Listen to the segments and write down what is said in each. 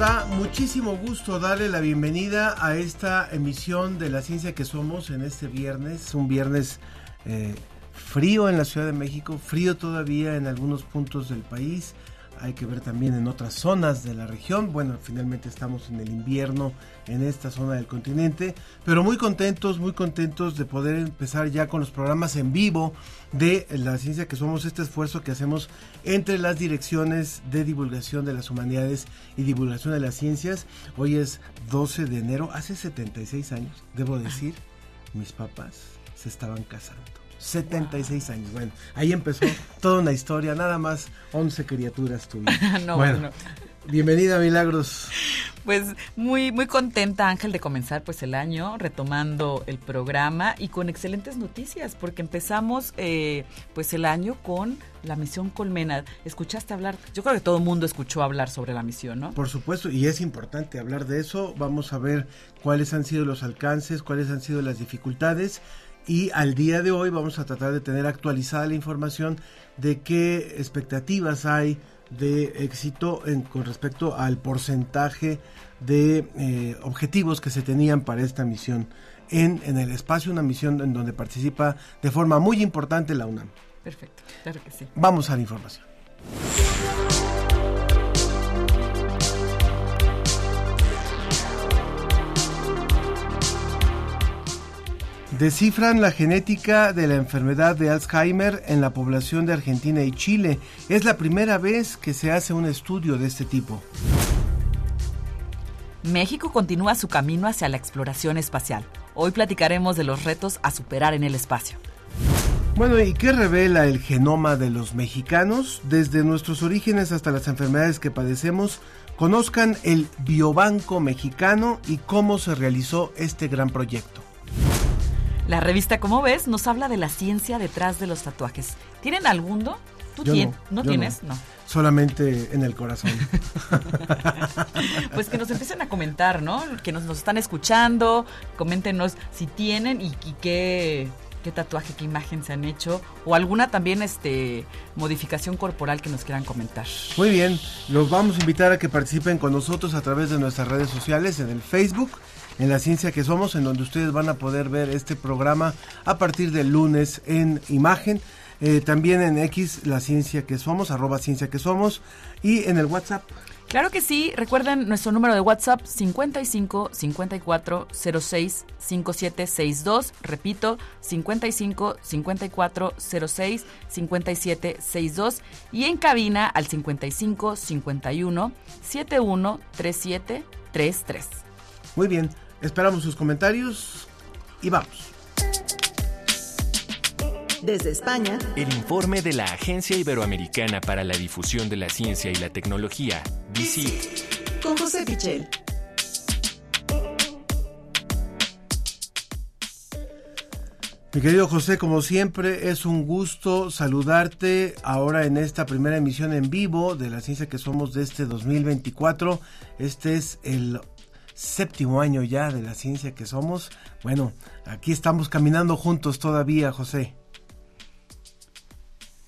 Da muchísimo gusto darle la bienvenida a esta emisión de La Ciencia que Somos en este viernes, un viernes eh, frío en la Ciudad de México, frío todavía en algunos puntos del país, hay que ver también en otras zonas de la región. Bueno, finalmente estamos en el invierno en esta zona del continente, pero muy contentos, muy contentos de poder empezar ya con los programas en vivo de la ciencia que somos, este esfuerzo que hacemos entre las direcciones de divulgación de las humanidades y divulgación de las ciencias. Hoy es 12 de enero, hace 76 años, debo decir, mis papás se estaban casando. 76 años. Bueno, ahí empezó toda una historia, nada más 11 criaturas tuvieron. no, bueno, Bienvenida, Milagros. Pues muy muy contenta Ángel de comenzar pues el año retomando el programa y con excelentes noticias porque empezamos eh, pues el año con la misión Colmena. ¿Escuchaste hablar? Yo creo que todo el mundo escuchó hablar sobre la misión, ¿no? Por supuesto, y es importante hablar de eso. Vamos a ver cuáles han sido los alcances, cuáles han sido las dificultades y al día de hoy vamos a tratar de tener actualizada la información de qué expectativas hay de éxito en, con respecto al porcentaje de eh, objetivos que se tenían para esta misión en, en el espacio, una misión en donde participa de forma muy importante la UNAM. Perfecto, claro que sí. Vamos a la información. Descifran la genética de la enfermedad de Alzheimer en la población de Argentina y Chile. Es la primera vez que se hace un estudio de este tipo. México continúa su camino hacia la exploración espacial. Hoy platicaremos de los retos a superar en el espacio. Bueno, ¿y qué revela el genoma de los mexicanos? Desde nuestros orígenes hasta las enfermedades que padecemos, conozcan el Biobanco Mexicano y cómo se realizó este gran proyecto. La revista Como ves nos habla de la ciencia detrás de los tatuajes. ¿Tienen alguno? ¿Tú Yo tienes? no, ¿No, yo tienes? no. No. Solamente en el corazón. Pues que nos empiecen a comentar, ¿no? Que nos, nos están escuchando, coméntenos si tienen y, y qué, qué tatuaje, qué imagen se han hecho o alguna también este modificación corporal que nos quieran comentar. Muy bien, los vamos a invitar a que participen con nosotros a través de nuestras redes sociales, en el Facebook, en la ciencia que somos, en donde ustedes van a poder ver este programa a partir del lunes en imagen. eh, también en X, la ciencia que somos, arroba ciencia que somos, y en el WhatsApp. Claro que sí, recuerden nuestro número de WhatsApp 55 54 06 57 62, repito, 55 54 06 57 62 y en cabina al 55 51 71 37 33. Muy bien, esperamos sus comentarios y vamos. Desde España, El informe de la Agencia Iberoamericana para la Difusión de la Ciencia y la Tecnología, DICIT. con José Pichel. Mi querido José, como siempre, es un gusto saludarte ahora en esta primera emisión en vivo de la ciencia que somos de este 2024. Este es el séptimo año ya de la ciencia que somos. Bueno, aquí estamos caminando juntos todavía, José.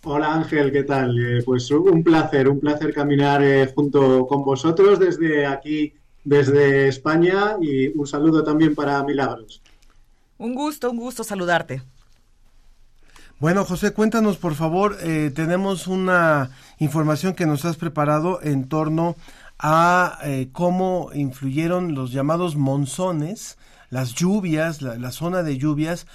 Hola Ángel, ¿qué tal? Eh, pues un placer, un placer caminar eh, junto con vosotros desde aquí, desde España y un saludo también para Milagros. Un gusto, un gusto saludarte. Bueno, José, cuéntanos por favor, eh, tenemos una información que nos has preparado en torno a eh, cómo influyeron los llamados monzones, las lluvias, la, zona de lluvias,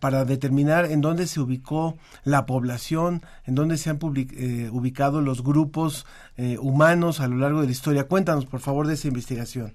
para determinar en dónde se ubicó la población, en dónde se han eh, ubicado los grupos eh, humanos a lo largo de la historia. Cuéntanos, por favor, de esa investigación.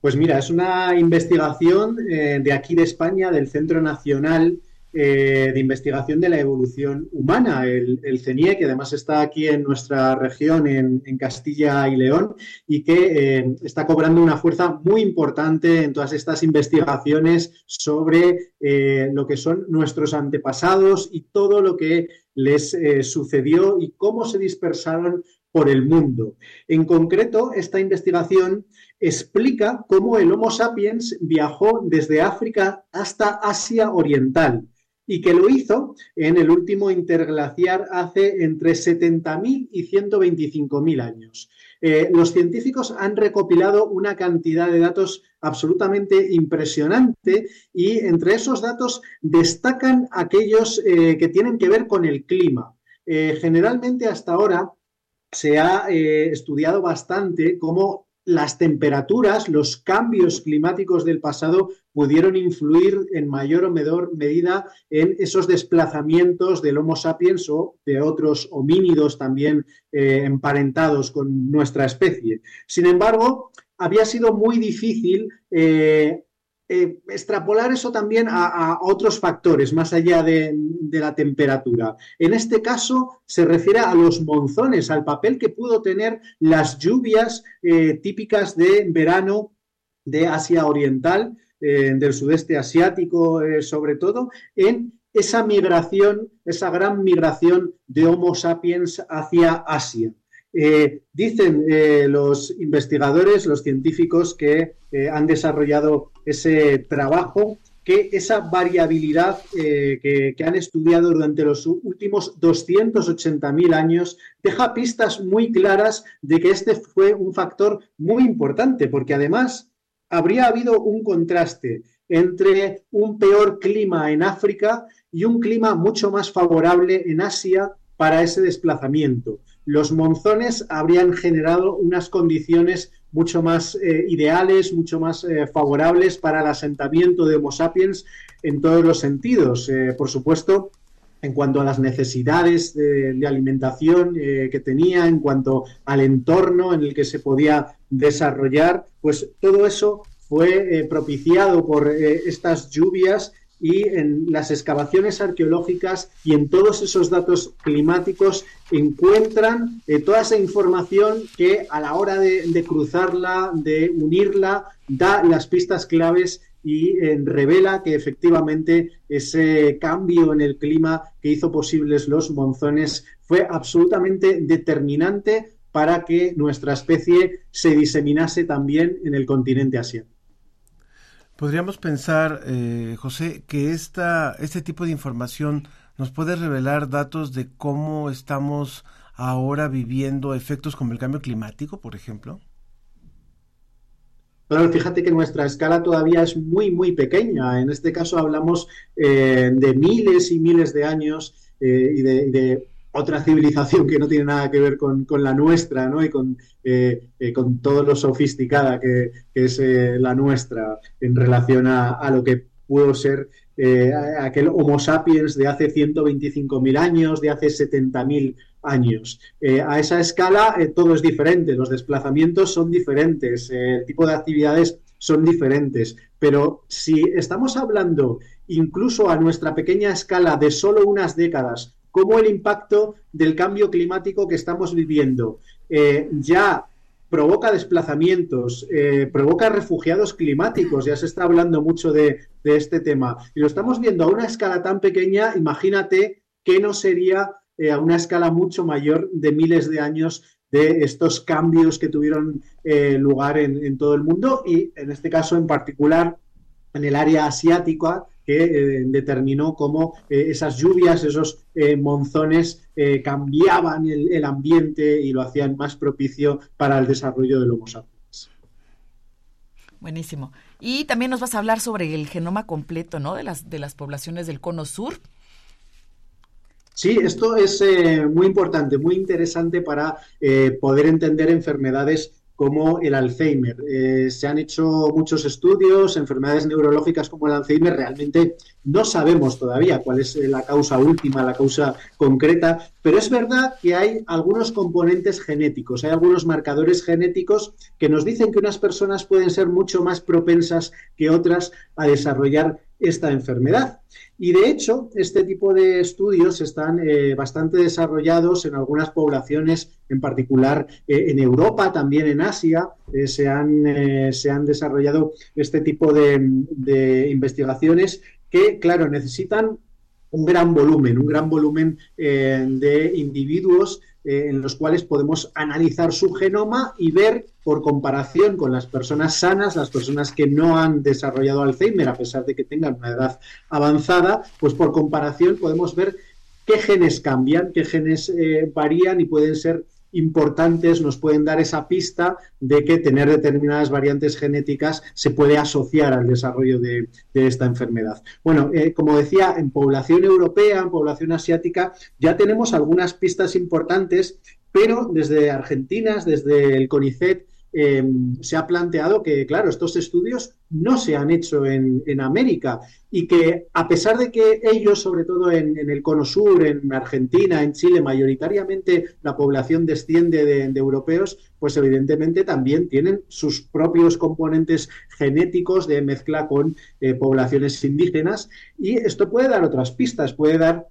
Pues mira, es una investigación de aquí de España, del Centro Nacional eh, de investigación de la evolución humana, el, CENIE, que además está aquí en nuestra región, en, Castilla y León, y que eh, está cobrando una fuerza muy importante en todas estas investigaciones sobre eh, lo que son nuestros antepasados y todo lo que les sucedió y cómo se dispersaron por el mundo. En concreto, esta investigación explica cómo el Homo sapiens viajó desde África hasta Asia Oriental y que lo hizo en el último interglaciar hace entre 70.000 y 125.000 años. Eh, los científicos han recopilado una cantidad de datos absolutamente impresionante y entre esos datos destacan aquellos eh, que tienen que ver con el clima. Eh, generalmente hasta ahora se ha estudiado bastante cómo las temperaturas, los cambios climáticos del pasado pudieron influir en mayor o menor medida en esos desplazamientos del Homo sapiens o de otros homínidos también eh, emparentados con nuestra especie. Sin embargo, había sido muy difícil eh, eh, extrapolar eso también a, otros factores más allá de, la temperatura. En este caso se refiere a los monzones, al papel que pudo tener las lluvias eh, típicas de verano de Asia Oriental, eh, del sudeste asiático sobre todo, en esa migración, esa gran migración de Homo sapiens hacia Asia. Dicen los investigadores, los científicos que han desarrollado ese trabajo que esa variabilidad eh, que, han estudiado durante los últimos 280.000 años deja pistas muy claras de que este fue un factor muy importante, porque además habría habido un contraste entre un peor clima en África y un clima mucho más favorable en Asia para ese desplazamiento. Los monzones habrían generado unas condiciones mucho más eh, ideales, mucho más eh, favorables para el asentamiento de Homo sapiens en todos los sentidos. Eh, por supuesto, en cuanto a las necesidades de, alimentación que tenía, en cuanto al entorno en el que se podía desarrollar, pues todo eso fue propiciado por estas lluvias y en las excavaciones arqueológicas y en todos esos datos climáticos encuentran eh, toda esa información que a la hora de, cruzarla, de unirla, da las pistas claves y eh, revela que efectivamente ese cambio en el clima que hizo posibles los monzones fue absolutamente determinante para que nuestra especie se diseminase también en el continente asiático. Podríamos pensar, eh, José, que esta, este tipo de información nos puede revelar datos de cómo estamos ahora viviendo efectos como el cambio climático, por ejemplo. Claro, fíjate que nuestra escala todavía es muy, muy pequeña. En este caso hablamos eh, de miles y miles de años eh, y de otra civilización que no tiene nada que ver con, la nuestra, ¿no? Y con, eh, eh, con todo lo sofisticada que, es eh, la nuestra en relación a, lo que pudo ser aquel Homo sapiens de hace 125.000 años, de hace 70.000 años. a esa escala todo es diferente, los desplazamientos son diferentes, el tipo de actividades son diferentes, pero si estamos hablando incluso a nuestra pequeña escala de solo unas décadas, cómo el impacto del cambio climático que estamos viviendo eh, ya provoca desplazamientos, eh, provoca refugiados climáticos, ya se está hablando mucho de, este tema, y lo estamos viendo a una escala tan pequeña, imagínate que no sería eh, a una escala mucho mayor de miles de años de estos cambios que tuvieron lugar en, todo el mundo y en este caso en particular en el área asiática, que eh, determinó cómo eh, esas lluvias, esos eh, monzones cambiaban el, ambiente y lo hacían más propicio para el desarrollo del Homo sapiens. Buenísimo. Y también nos vas a hablar sobre el genoma completo, ¿no? De las, de las poblaciones del cono sur. Sí, esto es muy importante, muy interesante para poder entender enfermedades como el Alzheimer. Eh, se han hecho muchos estudios, enfermedades neurológicas como el Alzheimer, realmente no sabemos todavía cuál es la causa última, la causa concreta, pero es verdad que hay algunos componentes genéticos, hay algunos marcadores genéticos que nos dicen que unas personas pueden ser mucho más propensas que otras a desarrollar esta enfermedad. Y de hecho, este tipo de estudios están eh, bastante desarrollados en algunas poblaciones, en particular eh, en Europa, también en Asia, eh, se, han, se, han, desarrollado este tipo de, investigaciones que, claro, necesitan un gran volumen, un gran volumen de individuos en los cuales podemos analizar su genoma y ver por comparación con las personas sanas, las personas que no han desarrollado Alzheimer a pesar de que tengan una edad avanzada, pues por comparación podemos ver qué genes cambian, qué genes eh, varían y pueden ser importantes nos pueden dar esa pista de que tener determinadas variantes genéticas se puede asociar al desarrollo de, esta enfermedad. Bueno, eh, como decía, en población europea, en población asiática, ya tenemos algunas pistas importantes, pero desde Argentina, desde el CONICET, Em, se ha planteado que, claro, estos estudios no se han hecho en, América y que a pesar de que ellos, sobre todo en, el Cono Sur, en Argentina, en Chile, mayoritariamente la población desciende de, europeos, pues evidentemente también tienen sus propios componentes genéticos de mezcla con eh, poblaciones indígenas. Y esto puede dar otras pistas, puede dar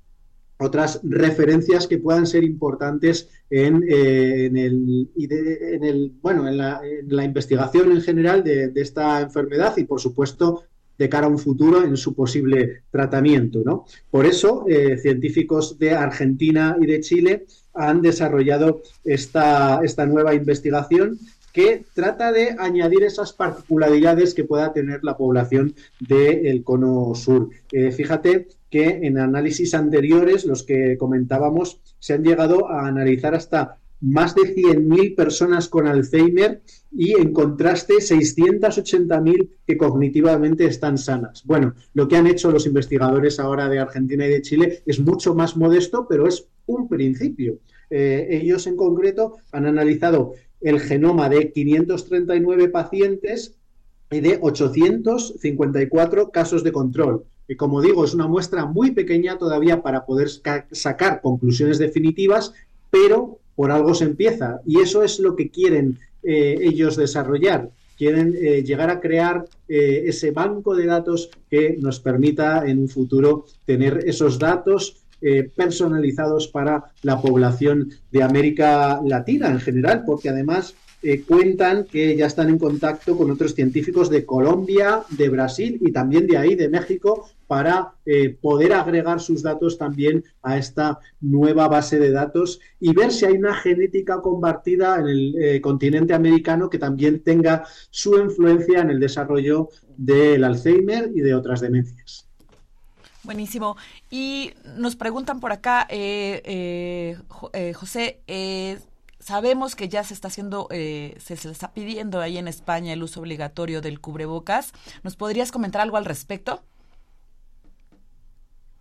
otras referencias que puedan ser importantes en, eh, el, bueno, en la, investigación en general de, esta enfermedad y, por supuesto, de cara a un futuro en su posible tratamiento. ¿no? Por eso, eh, científicos de Argentina y de Chile han desarrollado esta, esta nueva investigación que trata de añadir esas particularidades que pueda tener la población del cono sur. Eh, fíjate que en análisis anteriores, los que comentábamos, se han llegado a analizar hasta más de 100.000 personas con Alzheimer y en contraste 680.000 que cognitivamente están sanas. Bueno, lo que han hecho los investigadores ahora de Argentina y de Chile es mucho más modesto, pero es un principio. Eh, ellos en concreto han analizado el genoma de 539 pacientes y de 854 casos de control. Y como digo, es una muestra muy pequeña todavía para poder sacar conclusiones definitivas, pero por algo se empieza. Y eso es lo que quieren eh, ellos desarrollar. Quieren eh, llegar a crear eh, ese banco de datos que nos permita en un futuro tener esos datos personalizados para la población de América Latina en general, porque además eh, cuentan que ya están en contacto con otros científicos de Colombia, de Brasil y también de ahí, de México, para eh, poder agregar sus datos también a esta nueva base de datos y ver si hay una genética compartida en el eh, continente americano que también tenga su influencia en el desarrollo del Alzheimer y de otras demencias. Buenísimo. Y nos preguntan por acá, José, Sabemos que ya se está haciendo, eh, se, está pidiendo ahí en España el uso obligatorio del cubrebocas. ¿Nos podrías comentar algo al respecto?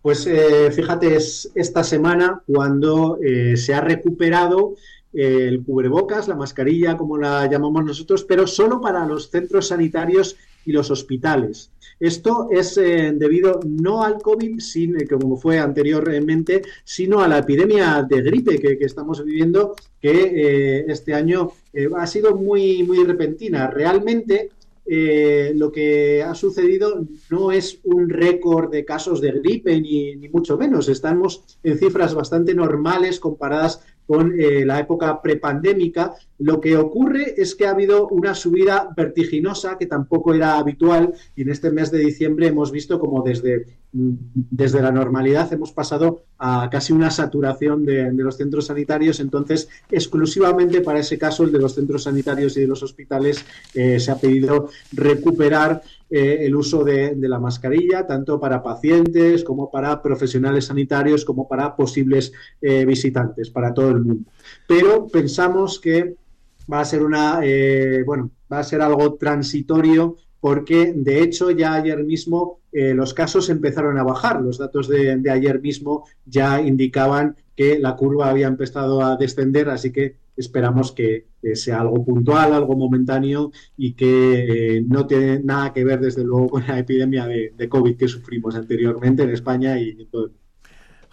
Pues eh, fíjate, es esta semana cuando eh, se ha recuperado el cubrebocas, la mascarilla, como la llamamos nosotros, pero solo para los centros sanitarios y los hospitales. Esto es eh, debido no al COVID, sin, eh, como fue anteriormente, sino a la epidemia de gripe que, estamos viviendo, que eh, este año ha sido muy, muy repentina. Realmente lo que ha sucedido no es un récord de casos de gripe, ni, ni, mucho menos. Estamos en cifras bastante normales comparadas con eh, la época prepandémica, lo que ocurre es que ha habido una subida vertiginosa que tampoco era habitual y en este mes de diciembre hemos visto como desde, mm, desde la normalidad hemos pasado a casi una saturación de, los centros sanitarios. Entonces, exclusivamente para ese caso, el de los centros sanitarios y de los hospitales, eh, se ha pedido recuperar eh, el uso de, la mascarilla, tanto para pacientes como para profesionales sanitarios, como para posibles eh, visitantes, para todo el mundo. Pero pensamos que va a ser una, eh, bueno, va a ser algo transitorio porque de hecho ya ayer mismo los casos empezaron a bajar. Los datos de, ayer mismo ya indicaban que la curva había empezado a descender, así que esperamos que, sea algo puntual, algo momentáneo y que eh, no tiene nada que ver, desde luego, con la epidemia de, de COVID que sufrimos anteriormente en España y en todo el mundo.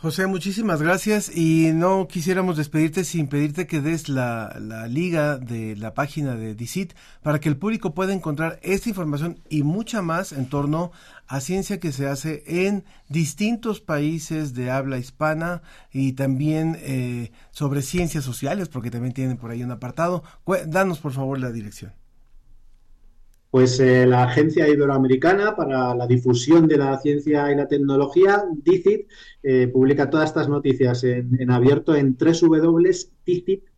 José, muchísimas gracias y no quisiéramos despedirte sin pedirte que des la, la, liga de la página de DICIT para que el público pueda encontrar esta información y mucha más en torno a ciencia que se hace en distintos países de habla hispana y también eh, sobre ciencias sociales, porque también tienen por ahí un apartado. Danos por favor la dirección. Pues eh, la Agencia Iberoamericana para la Difusión de la Ciencia y la Tecnología, DICIT, eh, publica todas estas noticias en, en abierto en www.dicit.com.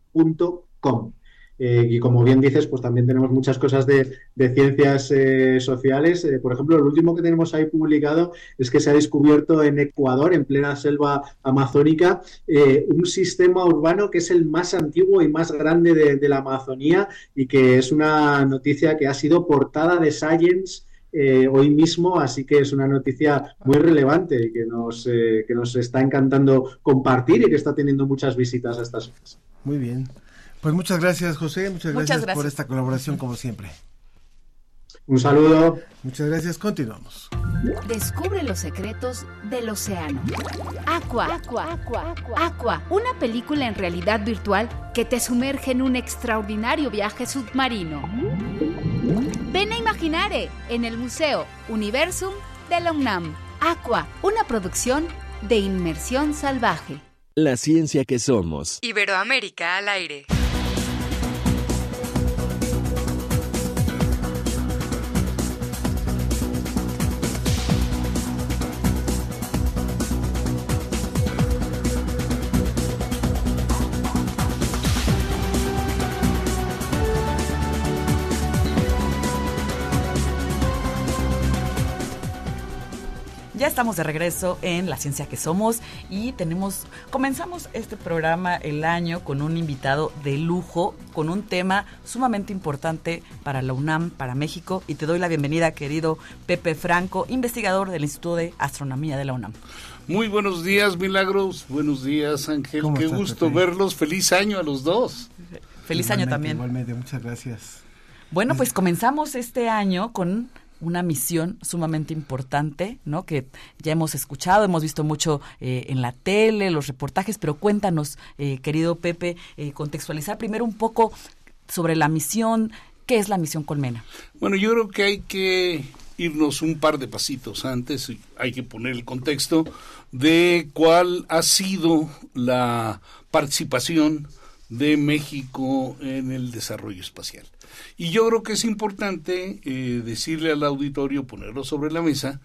Eh, y como bien dices, pues también tenemos muchas cosas de, ciencias eh, sociales. Eh, por ejemplo, lo último que tenemos ahí publicado es que se ha descubierto en Ecuador, en plena selva amazónica, un sistema urbano que es el más antiguo y más grande de, la Amazonía y que es una noticia que ha sido portada de Science. hoy mismo, así que es una noticia muy relevante que nos, que nos está encantando compartir y que está teniendo muchas visitas a estas. Muy bien. Pues muchas gracias, José. Muchas, gracias, por esta colaboración, como siempre. Un saludo. Muchas gracias. Continuamos. Descubre los secretos del océano. Aqua. Aqua. Aqua. Aqua. Una película en realidad virtual que te sumerge en un extraordinario viaje submarino. Ven a Imaginare en el Museo Universum de la UNAM. Aqua, una producción de inmersión salvaje. La ciencia que somos. Iberoamérica al aire. Estamos de regreso en La Ciencia que Somos y tenemos, comenzamos este programa el año con un invitado de lujo, con un tema sumamente importante para la UNAM, para México y te doy la bienvenida, querido Pepe Franco, investigador del Instituto de Astronomía de la UNAM. Muy buenos días, Milagros. Buenos días, Ángel. Qué gusto verlos. Feliz año a los dos. Feliz año también. Igualmente, muchas gracias. Bueno, pues comenzamos este año con una misión sumamente importante, ¿no? Que ya hemos escuchado, hemos visto mucho eh, en la tele, los reportajes, pero cuéntanos, eh, querido Pepe, eh, contextualizar primero un poco sobre la misión, ¿qué es la misión Colmena? Bueno, yo creo que hay que irnos un par de pasitos antes, hay que poner el contexto de cuál ha sido la participación de México en el desarrollo espacial. Y yo creo que es importante eh, decirle al auditorio, ponerlo sobre la mesa,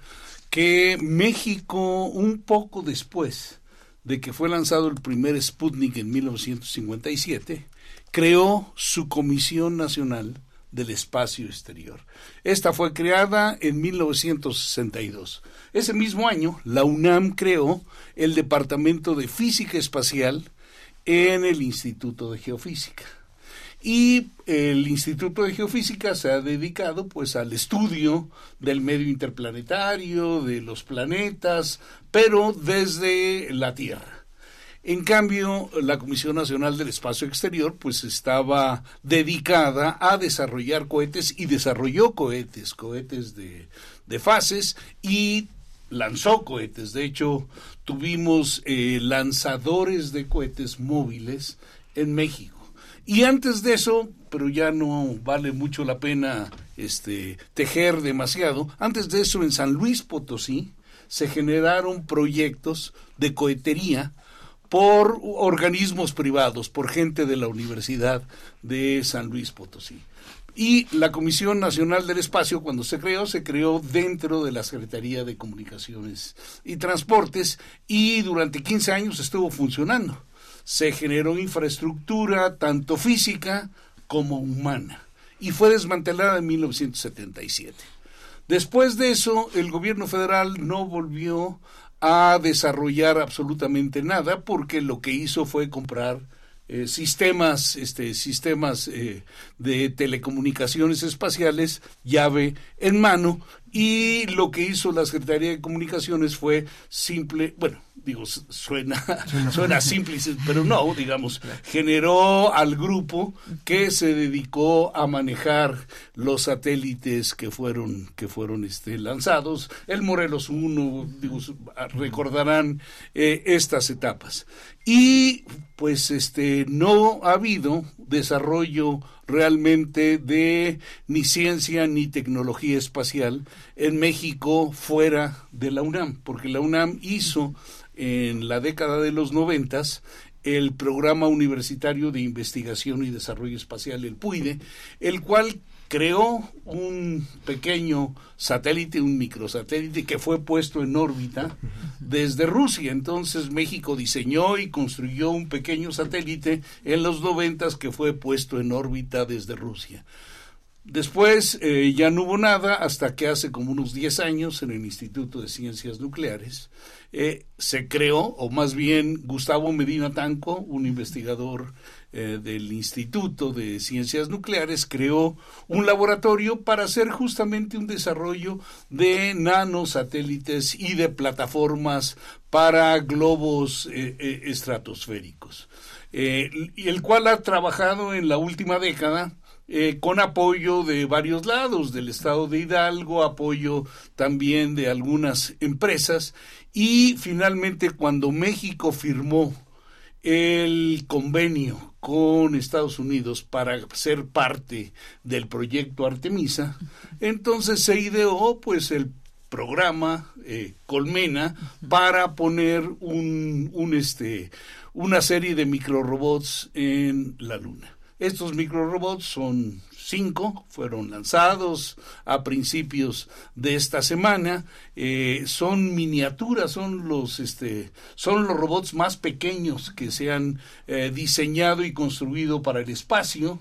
que México, un poco después de que fue lanzado el primer Sputnik en 1957, creó su Comisión Nacional del Espacio Exterior. Esta fue creada en 1962. Ese mismo año, la UNAM creó el Departamento de Física Espacial en el Instituto de Geofísica. Y el Instituto de Geofísica se ha dedicado pues al estudio del medio interplanetario, de los planetas, pero desde la Tierra. En cambio, la Comisión Nacional del Espacio Exterior pues estaba dedicada a desarrollar cohetes y desarrolló cohetes, cohetes de, de fases y lanzó cohetes. De hecho, tuvimos eh, lanzadores de cohetes móviles en México. Y antes de eso, pero ya no vale mucho la pena este, tejer demasiado, antes de eso en San Luis Potosí se generaron proyectos de cohetería por organismos privados, por gente de la Universidad de San Luis Potosí. Y la Comisión Nacional del Espacio, cuando se creó, se creó dentro de la Secretaría de Comunicaciones y Transportes y durante 15 años estuvo funcionando se generó infraestructura tanto física como humana y fue desmantelada en 1977. Después de eso, el gobierno federal no volvió a desarrollar absolutamente nada porque lo que hizo fue comprar eh, sistemas, este, sistemas eh, de telecomunicaciones espaciales, llave en mano, Y lo que hizo la Secretaría de Comunicaciones fue simple, bueno, digo, suena, suena simple, pero no, digamos, generó al grupo que se dedicó a manejar los satélites que fueron, que fueron este, lanzados. El Morelos 1, digo, recordarán eh, estas etapas. Y pues este no ha habido desarrollo realmente de ni ciencia ni tecnología espacial en México fuera de la UNAM, porque la UNAM hizo en la década de los noventas el programa universitario de investigación y desarrollo espacial, el PUIDE, el cual creó un pequeño satélite, un microsatélite que fue puesto en órbita desde Rusia. Entonces México diseñó y construyó un pequeño satélite en los noventas que fue puesto en órbita desde Rusia. Después eh, ya no hubo nada hasta que hace como unos 10 años en el Instituto de Ciencias Nucleares eh, se creó, o más bien Gustavo Medina Tanco, un investigador eh, del Instituto de Ciencias Nucleares, creó un laboratorio para hacer justamente un desarrollo de nanosatélites y de plataformas para globos estratosféricos, y el cual ha trabajado en la última década eh, con apoyo de varios lados, del estado de Hidalgo, apoyo también de algunas empresas y finalmente cuando México firmó el convenio con Estados Unidos para ser parte del proyecto Artemisa, entonces se ideó pues el programa eh, Colmena para poner un, un este una serie de microrobots en la luna. Estos microrobots son cinco, fueron lanzados a principios de esta semana. Eh, son miniaturas, son los, este, son los robots más pequeños que se han eh, diseñado y construido para el espacio.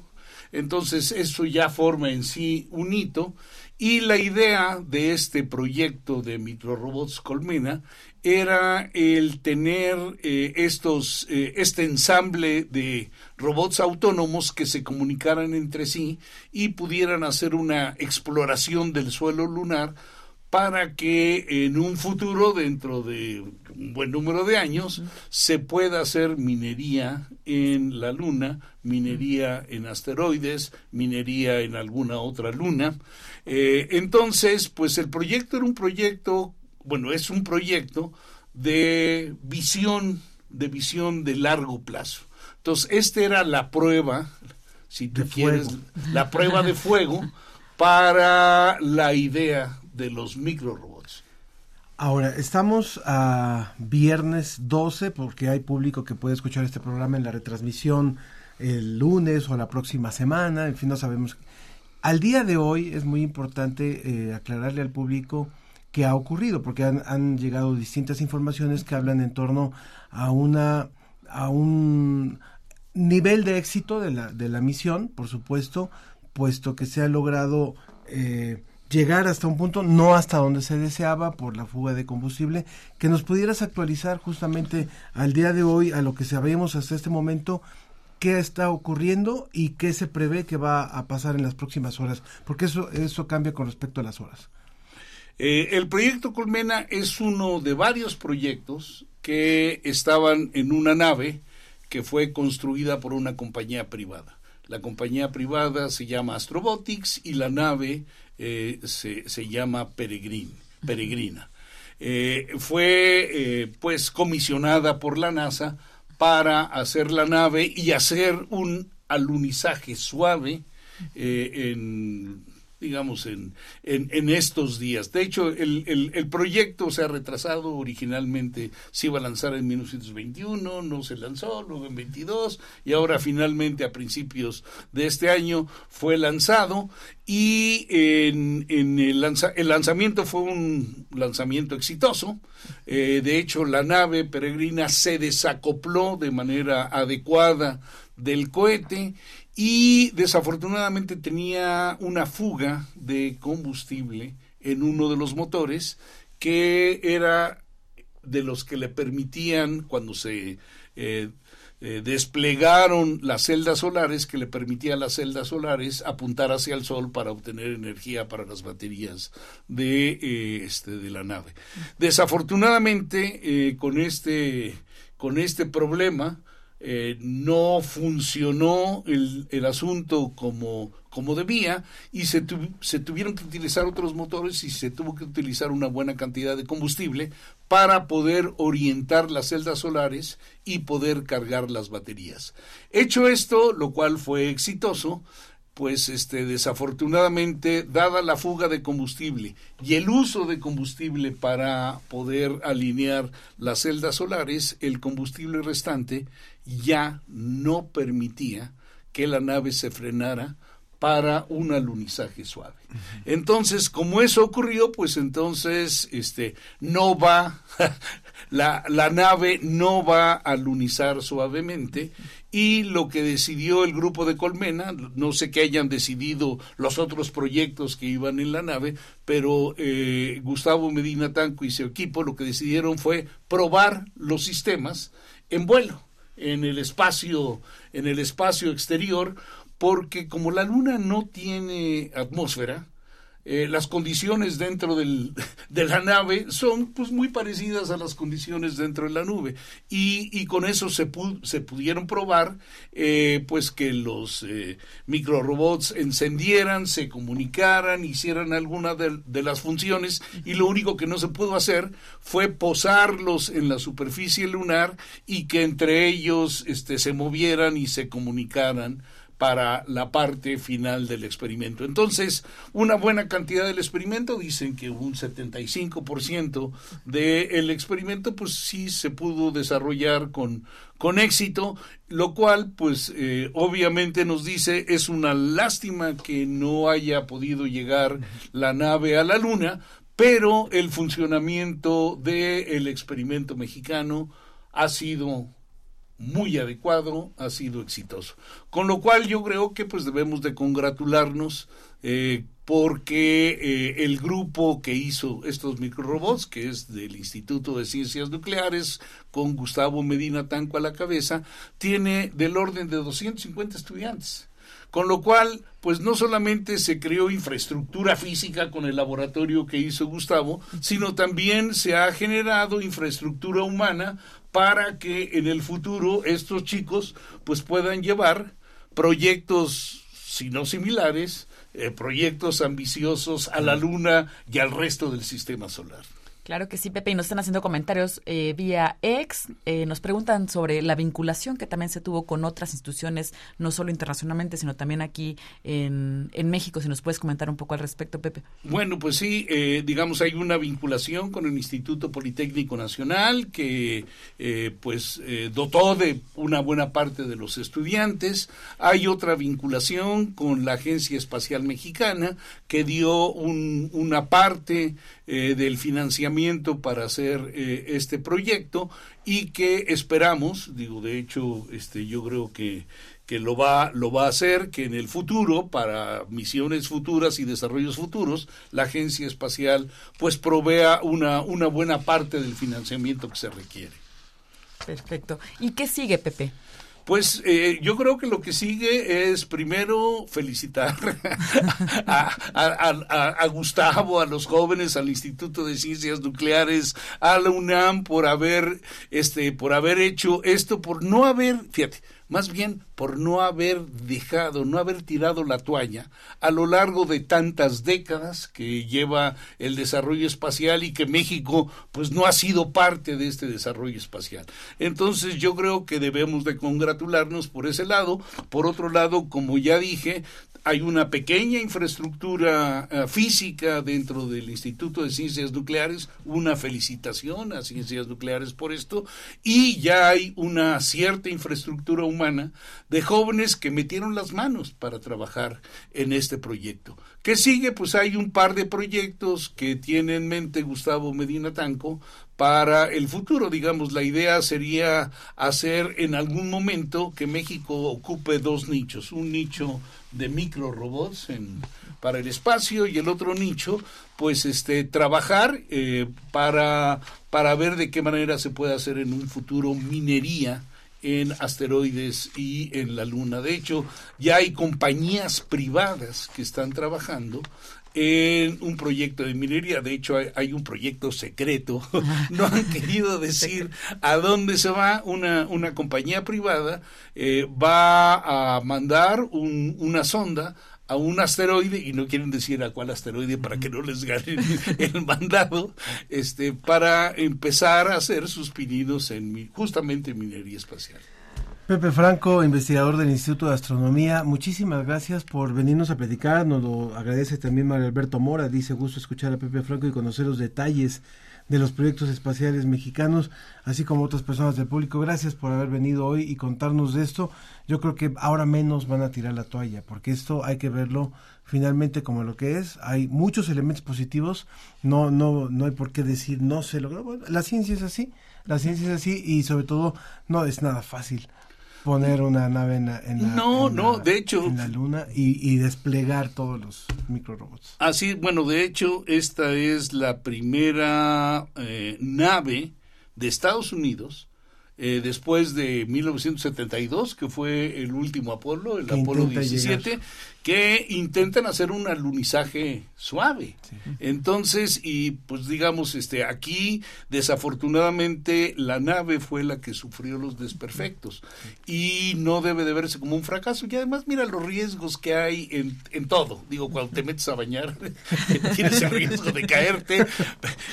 Entonces, eso ya forma en sí un hito. Y la idea de este proyecto de microrobots Colmena era el tener eh, estos, eh, este ensamble de robots autónomos que se comunicaran entre sí y pudieran hacer una exploración del suelo lunar para que en un futuro, dentro de un buen número de años, se pueda hacer minería en la Luna, minería en asteroides, minería en alguna otra luna. Eh, entonces, pues el proyecto era un proyecto bueno, es un proyecto de visión, de visión de largo plazo. Entonces, esta era la prueba, si tú quieres, la prueba de fuego para la idea de los microrobots. Ahora, estamos a viernes 12 porque hay público que puede escuchar este programa en la retransmisión el lunes o la próxima semana, en fin, no sabemos. Al día de hoy es muy importante eh, aclararle al público que ha ocurrido, porque han, llegado distintas informaciones que hablan en torno a una a un nivel de éxito de la, de la misión, por supuesto, puesto que se ha logrado eh, llegar hasta un punto, no hasta donde se deseaba por la fuga de combustible, que nos pudieras actualizar justamente al día de hoy, a lo que sabemos hasta este momento, qué está ocurriendo y qué se prevé que va a pasar en las próximas horas, porque eso, eso cambia con respecto a las horas. Eh, el proyecto Colmena es uno de varios proyectos que estaban en una nave que fue construida por una compañía privada. La compañía privada se llama Astrobotics y la nave eh, se, se, llama Peregrina. Eh, fue pues comisionada por la NASA para hacer la nave y hacer un alunizaje suave en digamos, en, en, estos días. De hecho, el, el, proyecto se ha retrasado. Originalmente se iba a lanzar en 1921, no se lanzó, luego en 22 y ahora finalmente a principios de este año fue lanzado y en, en el, el lanzamiento fue un lanzamiento exitoso. Eh, de hecho, la nave peregrina se desacopló de manera adecuada del cohete y desafortunadamente tenía una fuga de combustible en uno de los motores que era de los que le permitían cuando se eh, eh, desplegaron las celdas solares que le permitía a las celdas solares apuntar hacia el sol para obtener energía para las baterías de, eh, este, de la nave. Desafortunadamente, eh, con, este, con este problema, no funcionó el, el asunto como como debía y se, se tuvieron que utilizar otros motores y se tuvo que utilizar una buena cantidad de combustible para poder orientar las celdas solares y poder cargar las baterías. Hecho esto, lo cual fue exitoso, pues este desafortunadamente dada la fuga de combustible y el uso de combustible para poder alinear las celdas solares, el combustible restante ya no permitía que la nave se frenara para un alunizaje suave. Entonces, como eso ocurrió, pues entonces este no va la, la nave no va a alunizar suavemente y lo que decidió el grupo de Colmena, no sé qué hayan decidido los otros proyectos que iban en la nave, pero eh, Gustavo Medina Tanco y su equipo lo que decidieron fue probar los sistemas en vuelo en el espacio en el espacio exterior porque como la Luna no tiene atmósfera, eh, las condiciones dentro del, de la nave son pues muy parecidas a las condiciones dentro de la nube. Y, y con eso se, se pudieron probar eh, pues que los eh, microrobots encendieran, se comunicaran, hicieran alguna de, de, las funciones y lo único que no se pudo hacer fue posarlos en la superficie lunar y que entre ellos este, se movieran y se comunicaran para la parte final del experimento. Entonces, una buena cantidad del experimento, dicen que un 75% del experimento, pues sí se pudo desarrollar con, con éxito, lo cual, pues eh, obviamente nos dice, es una lástima que no haya podido llegar la nave a la Luna, pero el funcionamiento del experimento mexicano ha sido muy adecuado, ha sido exitoso. Con lo cual yo creo que pues debemos de congratularnos eh, porque eh, el grupo que hizo estos microrobots, que es del Instituto de Ciencias Nucleares, con Gustavo Medina Tanco a la cabeza, tiene del orden de 250 estudiantes. Con lo cual, pues no solamente se creó infraestructura física con el laboratorio que hizo Gustavo, sino también se ha generado infraestructura humana para que en el futuro estos chicos pues puedan llevar proyectos, si no similares, eh, proyectos ambiciosos a la Luna y al resto del sistema solar. Claro que sí, Pepe, y nos están haciendo comentarios eh, vía ex. Eh, nos preguntan sobre la vinculación que también se tuvo con otras instituciones, no solo internacionalmente, sino también aquí en, México. Si nos puedes comentar un poco al respecto, Pepe. Bueno, pues sí, eh, digamos, hay una vinculación con el Instituto Politécnico Nacional que, pues, dotó de una buena parte de los estudiantes. Hay otra vinculación con la Agencia Espacial Mexicana que dio un, una parte del financiamiento para hacer eh, este proyecto y que esperamos, digo, de hecho, este, yo creo que que lo va, lo va a hacer, que en el futuro, para misiones futuras y desarrollos futuros, la agencia espacial pues provea una, una buena parte del financiamiento que se requiere. Perfecto. ¿Y qué sigue, Pepe? Pues eh, yo creo que lo que sigue es primero felicitar a, Gustavo, a los jóvenes, al Instituto de Ciencias Nucleares, a la UNAM por haber, este, por haber hecho esto, por no haber, fíjate, más bien por no haber dejado, no haber tirado la toalla a lo largo de tantas décadas que lleva el desarrollo espacial y que México pues no ha sido parte de este desarrollo espacial. Entonces yo creo que debemos de congratularnos por ese lado. Por otro lado, como ya dije, hay una pequeña infraestructura eh, física dentro del Instituto de Ciencias Nucleares, una felicitación a Ciencias Nucleares por esto, y ya hay una cierta infraestructura humana de jóvenes que metieron las manos para trabajar en este proyecto. ¿Qué sigue? Pues hay un par de proyectos que tiene en mente Gustavo Medina Tanco para el futuro. Digamos, la idea sería hacer en algún momento que México ocupe dos nichos, un nicho de micro robots para el espacio y el otro nicho pues este trabajar eh, para para ver de qué manera se puede hacer en un futuro minería en asteroides y en la Luna. De hecho, ya hay compañías privadas que están trabajando en un proyecto de minería. De hecho, hay, un proyecto secreto. no han querido decir a dónde se va. Una, una compañía privada eh, va a mandar una sonda a un asteroide y no quieren decir a cuál asteroide para que no les ganen el mandado este para empezar a hacer sus pininos en justamente en minería espacial. Pepe Franco, investigador del Instituto de Astronomía, muchísimas gracias por venirnos a platicar. Nos lo agradece también Mario Alberto Mora. Dice gusto escuchar a Pepe Franco y conocer los detalles de los proyectos espaciales mexicanos, así como otras personas del público. Gracias por haber venido hoy y contarnos de esto. Yo creo que ahora menos van a tirar la toalla, porque esto hay que verlo finalmente como lo que es. Hay muchos elementos positivos. No, no, no hay por qué decir no se logró. la ciencia es así. La ciencia es así y sobre todo no es nada fácil poner una nave en la, no, no, de hecho, en la luna y, desplegar todos los microrobots. Así, bueno, de hecho, esta es la primera eh, nave de Estados Unidos eh, después de 1972, que fue el último Apolo, el Apolo 17, que intentan hacer un alunizaje suave. Entonces, y pues digamos, este, aquí desafortunadamente la nave fue la que sufrió los desperfectos y no debe de verse como un fracaso. Y además, mira los riesgos que hay en, en todo. Digo, cuando te metes a bañar, tienes el riesgo de caerte.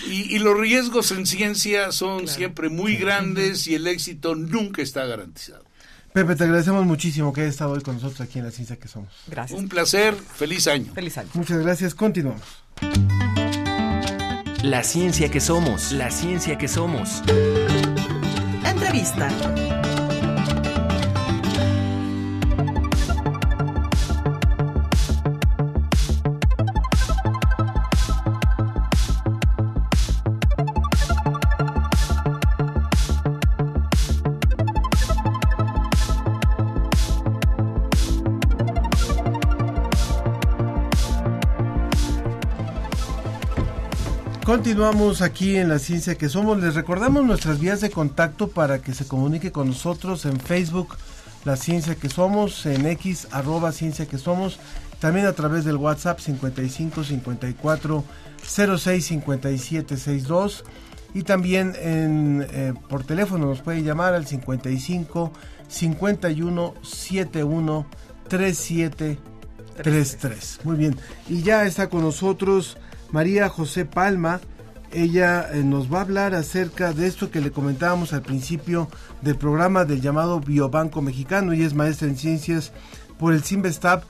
Y, los riesgos en ciencia son siempre muy grandes y el éxito nunca está garantizado. Pepe, te agradecemos muchísimo que hayas estado hoy con nosotros aquí en La Ciencia que Somos. Gracias. Un placer, feliz año. Feliz año. Muchas gracias, continuamos. La ciencia que somos, la ciencia que somos. Entrevista. Continuamos aquí en la ciencia que somos. Les recordamos nuestras vías de contacto para que se comunique con nosotros en Facebook, la ciencia que somos, en X, arroba ciencia que somos, también a través del WhatsApp 55 54 06 57 62 y también en, eh, por teléfono nos puede llamar al 55 51 71 37 33. Muy bien, y ya está con nosotros María José Palma. Ella eh, nos va a hablar acerca de esto que le comentábamos al principio del programa del llamado Biobanco Mexicano. y es maestra en ciencias por el CIMBESTAB.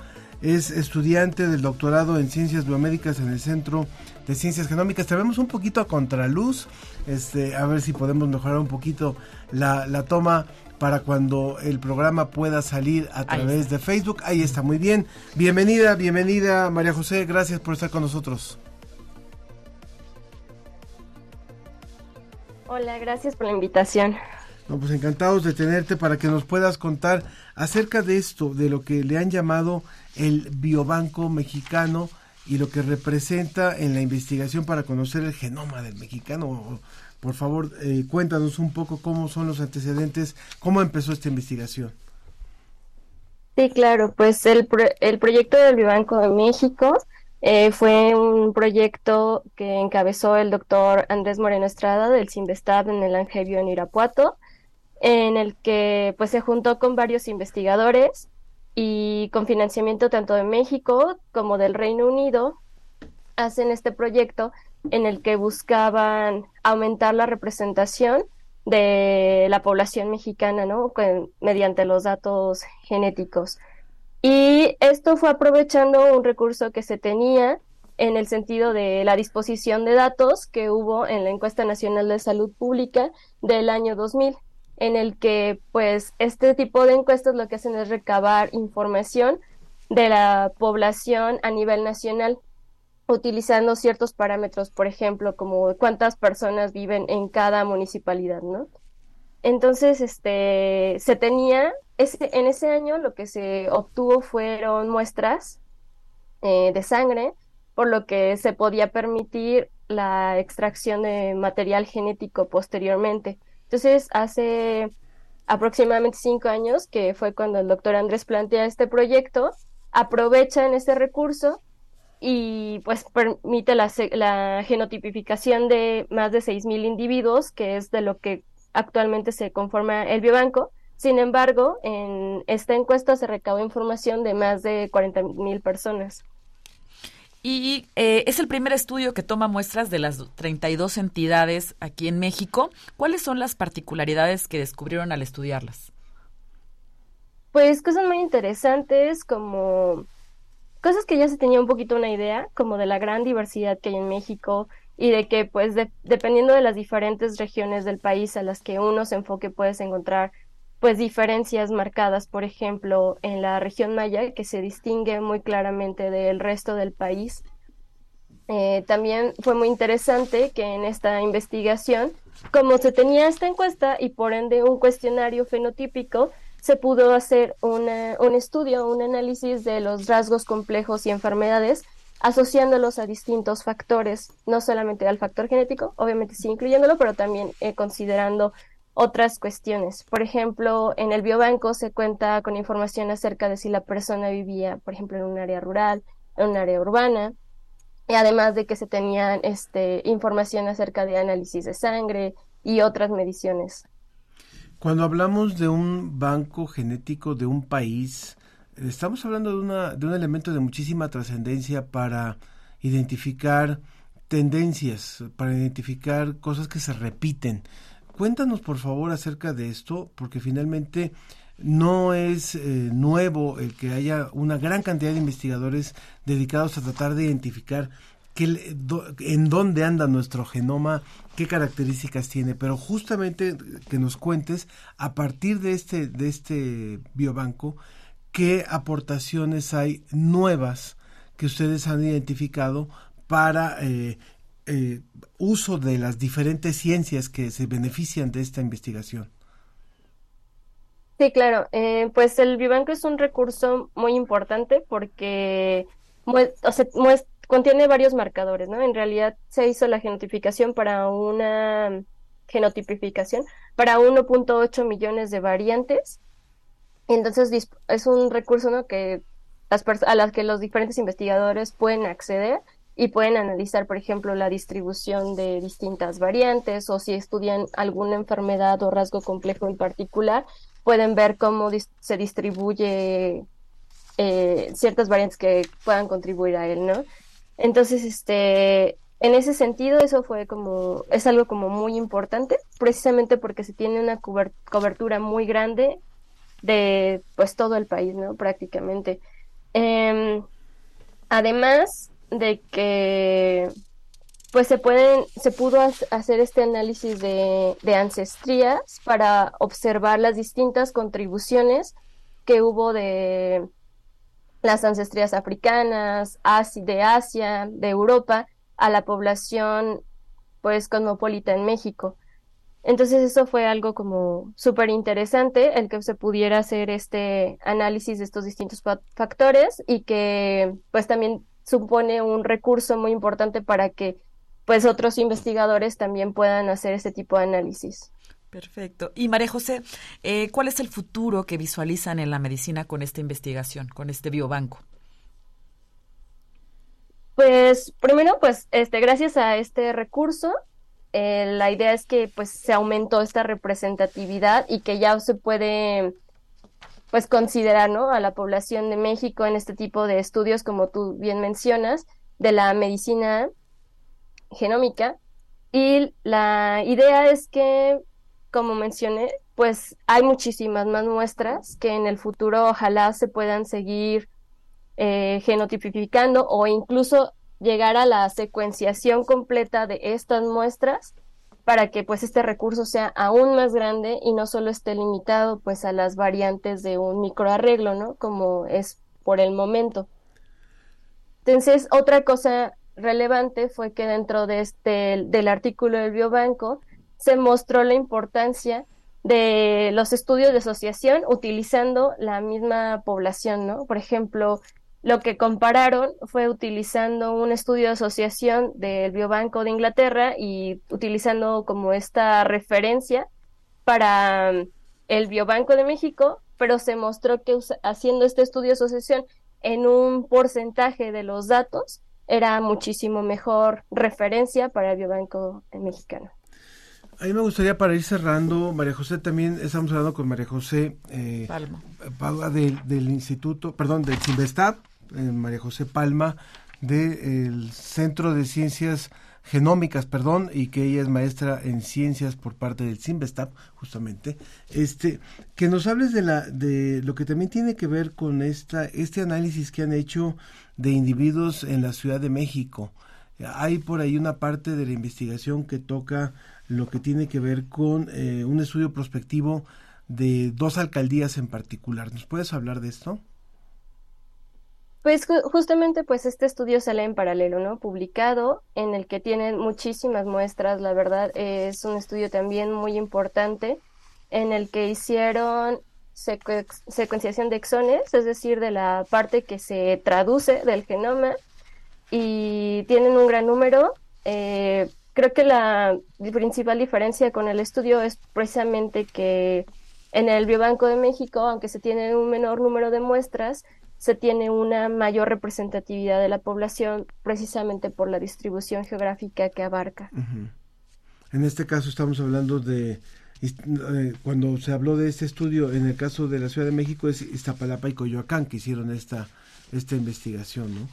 Es estudiante del doctorado en ciencias biomédicas en el Centro de Ciencias Genómicas. Te vemos un poquito a contraluz, este, a ver si podemos mejorar un poquito la, la toma para cuando el programa pueda salir a través de Facebook. Ahí está, muy bien. Bienvenida, bienvenida María José, gracias por estar con nosotros. Hola, gracias por la invitación. No, pues encantados de tenerte para que nos puedas contar acerca de esto, de lo que le han llamado el Biobanco Mexicano y lo que representa en la investigación para conocer el genoma del mexicano. Por favor, eh, cuéntanos un poco cómo son los antecedentes, cómo empezó esta investigación. Sí, claro, pues el, el proyecto del Biobanco de México eh, fue un proyecto que encabezó el doctor Andrés Moreno Estrada del CIMBESTAB en el Angebio en Irapuato, en el que pues se juntó con varios investigadores y con financiamiento tanto de México como del Reino Unido, hacen este proyecto en el que buscaban aumentar la representación de la población mexicana, ¿no? mediante los datos genéticos. Y esto fue aprovechando un recurso que se tenía en el sentido de la disposición de datos que hubo en la encuesta nacional de salud pública del año 2000, en el que pues este tipo de encuestas lo que hacen es recabar información de la población a nivel nacional utilizando ciertos parámetros, por ejemplo, como cuántas personas viven en cada municipalidad, ¿no? Entonces, este, se tenía, en ese año lo que se obtuvo fueron muestras eh, de sangre, por lo que se podía permitir la extracción de material genético posteriormente. Entonces, hace aproximadamente cinco años, que fue cuando el doctor Andrés plantea este proyecto, aprovechan este recurso y pues permite la, la genotipificación de más de 6.000 individuos, que es de lo que actualmente se conforma el biobanco. Sin embargo, en esta encuesta se recabó información de más de 40.000 personas. Y eh, es el primer estudio que toma muestras de las 32 entidades aquí en México. ¿Cuáles son las particularidades que descubrieron al estudiarlas? Pues cosas muy interesantes como cosas que ya se tenía un poquito una idea, como de la gran diversidad que hay en México y de que pues dependiendo de las diferentes regiones del país a las que uno se enfoque puedes encontrar pues diferencias marcadas, por ejemplo, en la región maya, que se distingue muy claramente del resto del país. Eh, también fue muy interesante que en esta investigación, como se tenía esta encuesta y por ende un cuestionario fenotípico, se pudo hacer un estudio, un análisis de los rasgos complejos y enfermedades, asociándolos a distintos factores, no solamente al factor genético, obviamente sí incluyéndolo, pero también eh, considerando otras cuestiones. Por ejemplo, en el biobanco se cuenta con información acerca de si la persona vivía, por ejemplo, en un área rural, en un área urbana, y además de que se tenían este, información acerca de análisis de sangre y otras mediciones. Cuando hablamos de un banco genético de un país, estamos hablando de, una, de un elemento de muchísima trascendencia para identificar tendencias, para identificar cosas que se repiten. Cuéntanos por favor acerca de esto, porque finalmente no es eh, nuevo el que haya una gran cantidad de investigadores dedicados a tratar de identificar en dónde anda nuestro genoma, qué características tiene, pero justamente que nos cuentes a partir de este, de este biobanco, qué aportaciones hay nuevas que ustedes han identificado para eh, eh, uso de las diferentes ciencias que se benefician de esta investigación. Sí, claro. Eh, pues el biobanco es un recurso muy importante porque contiene varios marcadores, ¿no? En realidad se hizo la genotipificación para una genotipificación para 1.8 millones de variantes. Entonces es un recurso que a las que los diferentes investigadores pueden acceder y pueden analizar, por ejemplo, la distribución de distintas variantes o si estudian alguna enfermedad o rasgo complejo en particular, pueden ver cómo se distribuye eh, ciertas variantes que puedan contribuir a él, ¿no? Entonces, este, en ese sentido, eso fue como, es algo como muy importante, precisamente porque se tiene una cobertura muy grande de, pues, todo el país, ¿no? Prácticamente. Em, además de que, pues, se pueden, se pudo hacer este análisis de, de ancestrías para observar las distintas contribuciones que hubo de las ancestrías africanas, de Asia, de Europa, a la población pues cosmopolita en México. Entonces eso fue algo como súper interesante, el que se pudiera hacer este análisis de estos distintos factores y que pues también supone un recurso muy importante para que pues otros investigadores también puedan hacer este tipo de análisis. Perfecto. Y María José, eh, ¿cuál es el futuro que visualizan en la medicina con esta investigación, con este biobanco? Pues primero, pues este, gracias a este recurso, eh, la idea es que pues se aumentó esta representatividad y que ya se puede pues considerar ¿no? a la población de México en este tipo de estudios, como tú bien mencionas, de la medicina genómica. Y la idea es que como mencioné, pues hay muchísimas más muestras que en el futuro ojalá se puedan seguir eh, genotipificando o incluso llegar a la secuenciación completa de estas muestras para que pues este recurso sea aún más grande y no solo esté limitado pues a las variantes de un microarreglo, ¿no? Como es por el momento. Entonces, otra cosa relevante fue que dentro de este del artículo del biobanco se mostró la importancia de los estudios de asociación utilizando la misma población, ¿no? Por ejemplo, lo que compararon fue utilizando un estudio de asociación del Biobanco de Inglaterra y utilizando como esta referencia para el Biobanco de México, pero se mostró que haciendo este estudio de asociación en un porcentaje de los datos era muchísimo mejor referencia para el Biobanco mexicano. A mí me gustaría para ir cerrando, María José, también estamos hablando con María José eh, Palma, del, Instituto, perdón, del CIMBESTAB, eh, María José Palma, del Centro de Ciencias genómicas, perdón, y que ella es maestra en ciencias por parte del CIMBESTAP, justamente, este, que nos hables de la, de lo que también tiene que ver con esta, este análisis que han hecho de individuos en la Ciudad de México. Hay por ahí una parte de la investigación que toca lo que tiene que ver con eh, un estudio prospectivo de dos alcaldías en particular. ¿Nos puedes hablar de esto? Pues justamente pues este estudio sale en paralelo, ¿no? Publicado, en el que tienen muchísimas muestras, la verdad es un estudio también muy importante, en el que hicieron secuenciación de exones, es decir, de la parte que se traduce del genoma, y tienen un gran número. Eh, creo que la principal diferencia con el estudio es precisamente que en el Biobanco de México, aunque se tiene un menor número de muestras, se tiene una mayor representatividad de la población precisamente por la distribución geográfica que abarca. En este caso estamos hablando de, eh, cuando se habló de este estudio, en el caso de la Ciudad de México es Iztapalapa y Coyoacán que hicieron esta, esta investigación, ¿no?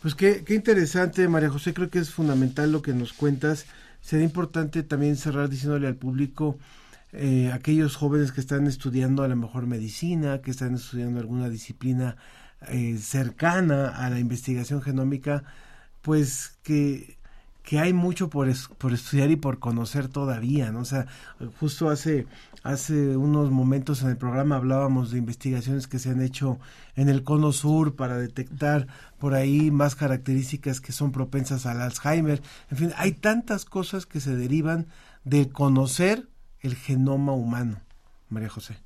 Pues qué, qué interesante, María José, creo que es fundamental lo que nos cuentas. Sería importante también cerrar diciéndole al público, eh, aquellos jóvenes que están estudiando a lo mejor medicina, que están estudiando alguna disciplina eh, cercana a la investigación genómica, pues que, que hay mucho por, por estudiar y por conocer todavía, ¿no? O sea, justo hace, hace unos momentos en el programa hablábamos de investigaciones que se han hecho en el cono sur para detectar por ahí más características que son propensas al Alzheimer. En fin, hay tantas cosas que se derivan de conocer el genoma humano, María José.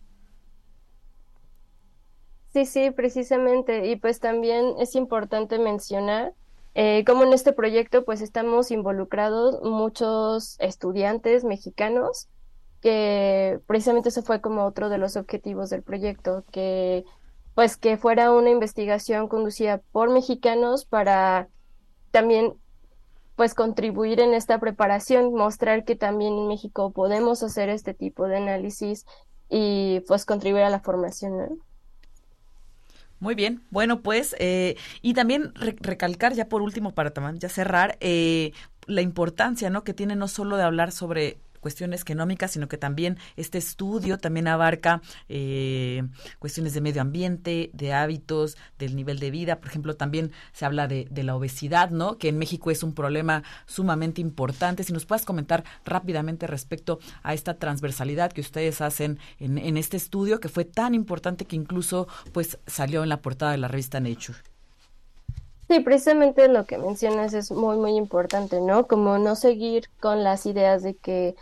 Sí, sí, precisamente. Y pues también es importante mencionar eh, cómo en este proyecto pues estamos involucrados muchos estudiantes mexicanos, que precisamente eso fue como otro de los objetivos del proyecto, que pues que fuera una investigación conducida por mexicanos para también pues contribuir en esta preparación, mostrar que también en México podemos hacer este tipo de análisis y pues contribuir a la formación. ¿no? Muy bien, bueno pues, eh, y también recalcar ya por último para también ya cerrar, eh, la importancia ¿no? que tiene no solo de hablar sobre cuestiones genómicas, sino que también este estudio también abarca eh, cuestiones de medio ambiente, de hábitos, del nivel de vida. Por ejemplo, también se habla de, la obesidad, ¿no? Que en México es un problema sumamente importante. Si nos puedes comentar rápidamente respecto a esta transversalidad que ustedes hacen en, en este estudio, que fue tan importante que incluso pues salió en la portada de la revista Nature. Sí, precisamente lo que mencionas es muy, muy importante, ¿no? Como no seguir con las ideas de que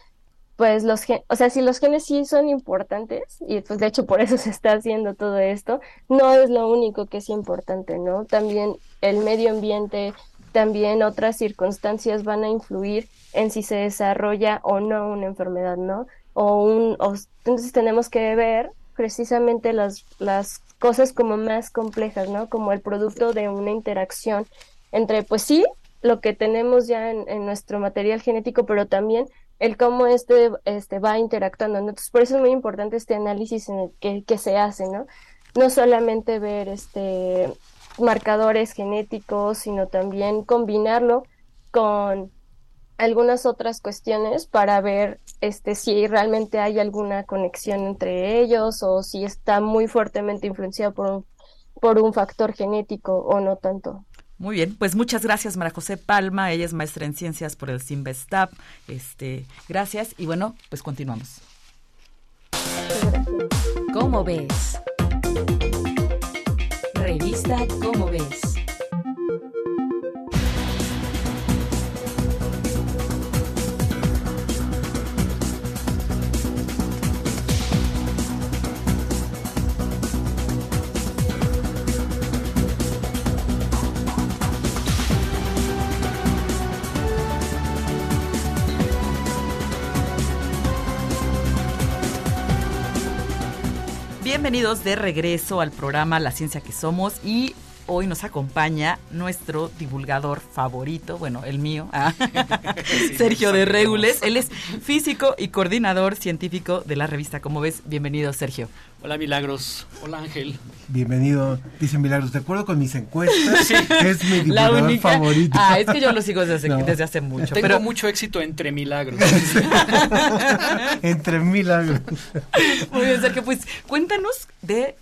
pues los genes, o sea, si los genes sí son importantes, y pues de hecho por eso se está haciendo todo esto, no es lo único que es importante, ¿no? También el medio ambiente, también otras circunstancias van a influir en si se desarrolla o no una enfermedad, ¿no? O un, o, entonces tenemos que ver precisamente las, las cosas como más complejas, ¿no? Como el producto de una interacción entre, pues sí, lo que tenemos ya en, en nuestro material genético, pero también el cómo este, este va interactuando. Entonces, por eso es muy importante este análisis en el que, que se hace, ¿no? No solamente ver este marcadores genéticos, sino también combinarlo con algunas otras cuestiones para ver este si realmente hay alguna conexión entre ellos o si está muy fuertemente influenciado por un, por un factor genético o no tanto. Muy bien, pues muchas gracias María José Palma, ella es maestra en ciencias por el Simvestab. Este, gracias y bueno, pues continuamos. ¿Cómo ves? Revista ¿Cómo ves? Bienvenidos de regreso al programa La Ciencia que Somos y hoy nos acompaña nuestro divulgador favorito, bueno, el mío, ah, Sergio de Regules. Él es físico y coordinador científico de la revista. Como ves, bienvenido, Sergio. Hola Milagros, hola Ángel. Bienvenido, dice Milagros. De acuerdo con mis encuestas, es mi divulgador favorito. Ah, es que yo lo sigo desde, desde hace mucho. Tengo pero... mucho éxito entre Milagros. entre Milagros. Muy bien, Sergio, pues cuéntanos de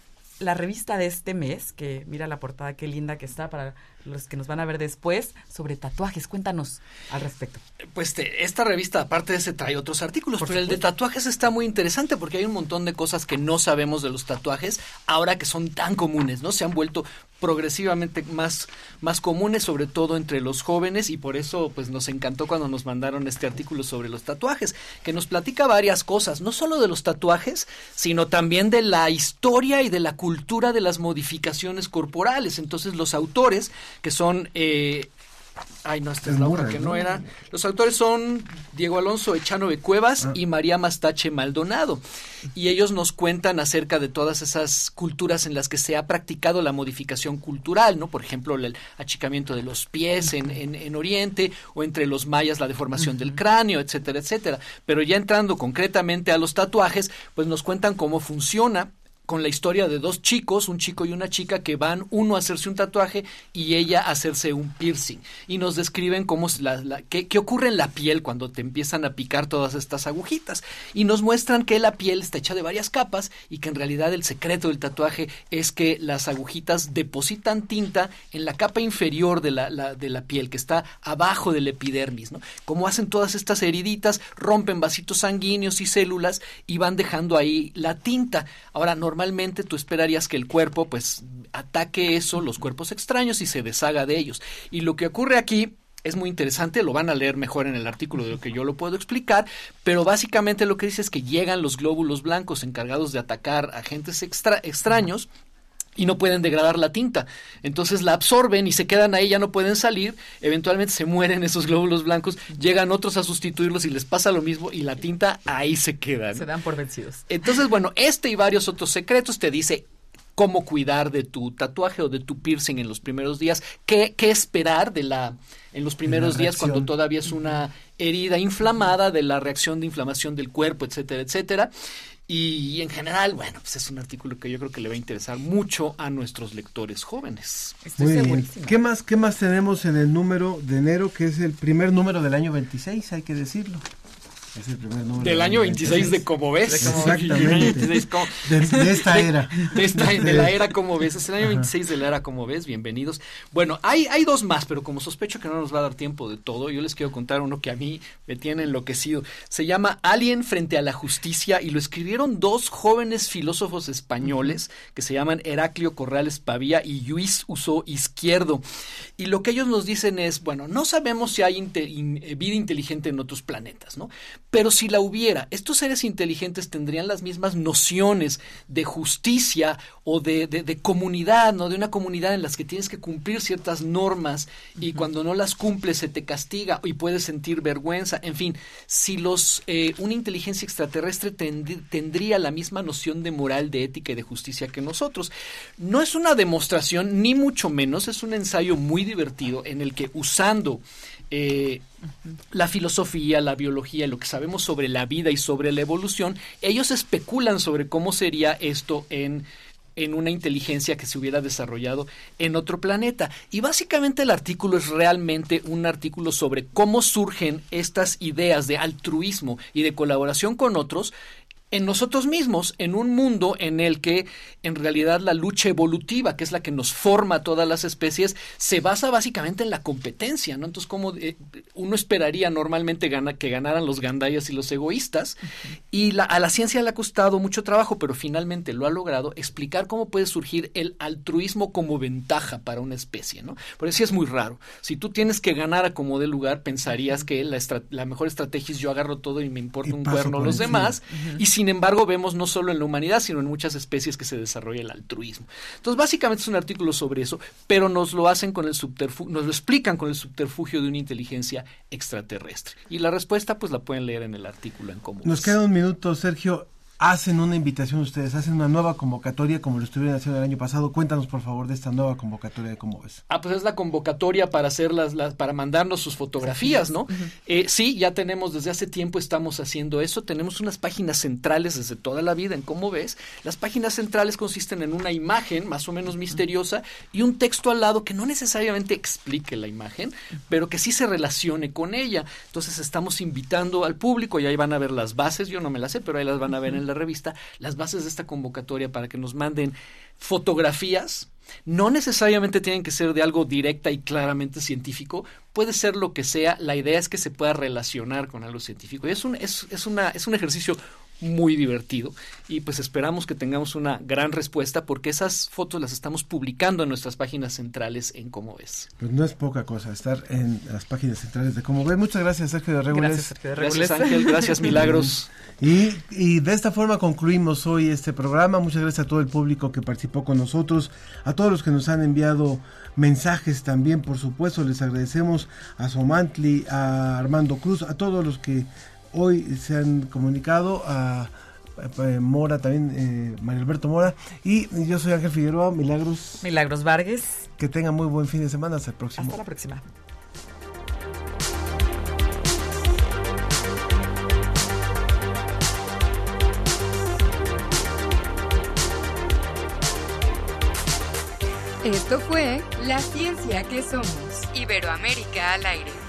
la revista de este mes, que mira la portada, qué linda que está para los que nos van a ver después, sobre tatuajes. Cuéntanos al respecto. Pues esta revista, aparte de ese, trae otros artículos, pero el de tatuajes está muy interesante porque hay un montón de cosas que no sabemos de los tatuajes ahora que son tan comunes, ¿no? Se han vuelto progresivamente más, más comunes, sobre todo entre los jóvenes, y por eso pues nos encantó cuando nos mandaron este artículo sobre los tatuajes, que nos platica varias cosas, no solo de los tatuajes, sino también de la historia y de la cultura de las modificaciones corporales. Entonces los autores, que son eh, Ay, no, esta es, la que no era. Los autores son Diego Alonso Echanove Cuevas ah. y María Mastache Maldonado. Y ellos nos cuentan acerca de todas esas culturas en las que se ha practicado la modificación cultural, ¿no? Por ejemplo, el achicamiento de los pies en, en, Oriente, o entre los mayas la deformación del cráneo, etcétera, etcétera. Pero ya entrando concretamente a los tatuajes, pues nos cuentan cómo funciona con la historia de dos chicos, un chico y una chica que van uno a hacerse un tatuaje y ella a hacerse un piercing. Y nos describen cómo la, qué, qué, ocurre en la piel cuando te empiezan a picar todas estas agujitas. Y nos muestran que la piel está hecha de varias capas y que en realidad el secreto del tatuaje es que las agujitas depositan tinta en la capa inferior de la, de la piel, que está abajo del epidermis. ¿no? Como hacen todas estas heriditas, rompen vasitos sanguíneos y células y van dejando ahí la tinta. Ahora, normalmente tú esperarías que el cuerpo pues ataque eso, los cuerpos extraños y se deshaga de ellos. Y lo que ocurre aquí es muy interesante, lo van a leer mejor en el artículo de lo que yo lo puedo explicar, pero básicamente lo que dice es que llegan los glóbulos blancos encargados de atacar agentes extra extraños y no pueden degradar la tinta. Entonces la absorben y se quedan ahí, ya no pueden salir, eventualmente se mueren esos glóbulos blancos, llegan otros a sustituirlos y les pasa lo mismo y la tinta ahí se queda. Se dan por vencidos. Entonces, bueno, este y varios otros secretos te dice cómo cuidar de tu tatuaje o de tu piercing en los primeros días, qué, qué esperar de la en los primeros días cuando todavía es una herida inflamada de la reacción de inflamación del cuerpo, etcétera, etcétera. Y en general, bueno, pues es un artículo que yo creo que le va a interesar mucho a nuestros lectores jóvenes. Muy bien. ¿Qué más, ¿Qué más tenemos en el número de enero, que es el primer número del año 26, hay que decirlo? Es el primer número. Del año 26 de Como Ves. Exactamente. De, esta era. De, la era Como Ves. Es el año 26 de la era Como Ves. Bienvenidos. Bueno, hay, hay dos más, pero como sospecho que no nos va a dar tiempo de todo, yo les quiero contar uno que a mí me tiene enloquecido. Se llama Alien frente a la justicia y lo escribieron dos jóvenes filósofos españoles que se llaman Heraclio Corrales Pavía y Luis Uso Izquierdo. Y lo que ellos nos dicen es, bueno, no sabemos si hay vida inteligente en otros planetas, ¿no? Pero si la hubiera, estos seres inteligentes tendrían las mismas nociones de justicia o de, de, comunidad, ¿no? De una comunidad en las que tienes que cumplir ciertas normas y cuando no las cumples se te castiga y puedes sentir vergüenza. En fin, si los eh, una inteligencia extraterrestre tendría la misma noción de moral, de ética y de justicia que nosotros. No es una demostración, ni mucho menos, es un ensayo muy divertido en el que usando eh, la filosofía, la biología, lo que sabemos sobre la vida y sobre la evolución, ellos especulan sobre cómo sería esto en en una inteligencia que se hubiera desarrollado en otro planeta. Y básicamente el artículo es realmente un artículo sobre cómo surgen estas ideas de altruismo y de colaboración con otros en nosotros mismos, en un mundo en el que en realidad la lucha evolutiva, que es la que nos forma a todas las especies, se basa básicamente en la competencia, ¿no? Entonces, como eh, uno esperaría normalmente gana, que ganaran los gandayas y los egoístas, y a la ciencia le ha costado mucho trabajo, pero finalmente lo ha logrado explicar cómo puede surgir el altruismo como ventaja para una especie, ¿no? Por eso es muy raro. Si tú tienes que ganar a como de lugar, pensarías que la, mejor estrategia es yo agarro todo y me importa un cuerno los demás, y sin embargo, vemos no solo en la humanidad, sino en muchas especies que se desarrolla el altruismo. Entonces, básicamente es un artículo sobre eso, pero nos lo hacen con el subterfugio, nos lo explican con el subterfugio de una inteligencia extraterrestre. Y la respuesta, pues la pueden leer en el artículo en común. Nos queda un minuto, Sergio. Hacen una invitación ustedes, hacen una nueva convocatoria como lo estuvieron haciendo el año pasado. Cuéntanos por favor de esta nueva convocatoria de cómo es. Ah, pues es la convocatoria para hacer las, para mandarnos sus fotografías, ¿no? Eh, sí, ya tenemos desde hace tiempo estamos haciendo eso. Tenemos unas páginas centrales desde toda la vida en cómo ves. Las páginas centrales consisten en una imagen más o menos misteriosa y un texto al lado que no necesariamente explique la imagen, pero que sí se relacione con ella. Entonces estamos invitando al público y ahí van a ver las bases. Yo no me las sé, pero ahí las van a ver en la revista las bases de esta convocatoria para que nos manden fotografías. No necesariamente tienen que ser de algo directa y claramente científico, puede ser lo que sea, la idea es que se pueda relacionar con algo científico. Y es un, es, es, una, es un ejercicio muy divertido y pues esperamos que tengamos una gran respuesta porque esas fotos las estamos publicando en nuestras páginas centrales en Cómo Ves. Pues no es poca cosa estar en las páginas centrales de Cómo Ves. Muchas gracias Sergio de Regules. Gracias, Sergio de Regules. gracias Ángel, gracias Milagros. y, y de esta forma concluimos hoy este programa. Muchas gracias a todo el público que participó con nosotros, a todos los que nos han enviado mensajes también, por supuesto, les agradecemos a Somantli, a Armando Cruz, a todos los que hoy se han comunicado a, Mora también, eh, Mario Alberto Mora. Y yo soy Ángel Figueroa, Milagros. Milagros Vargas. Que tengan muy buen fin de semana. Hasta el próximo. Hasta la próxima. Esto fue La Ciencia que Somos. Iberoamérica al aire.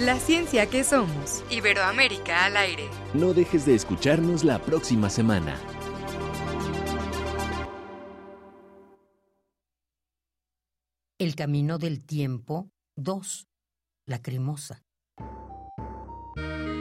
La ciencia que somos. Iberoamérica al aire. No dejes de escucharnos la próxima semana. El camino del tiempo 2. La cremosa.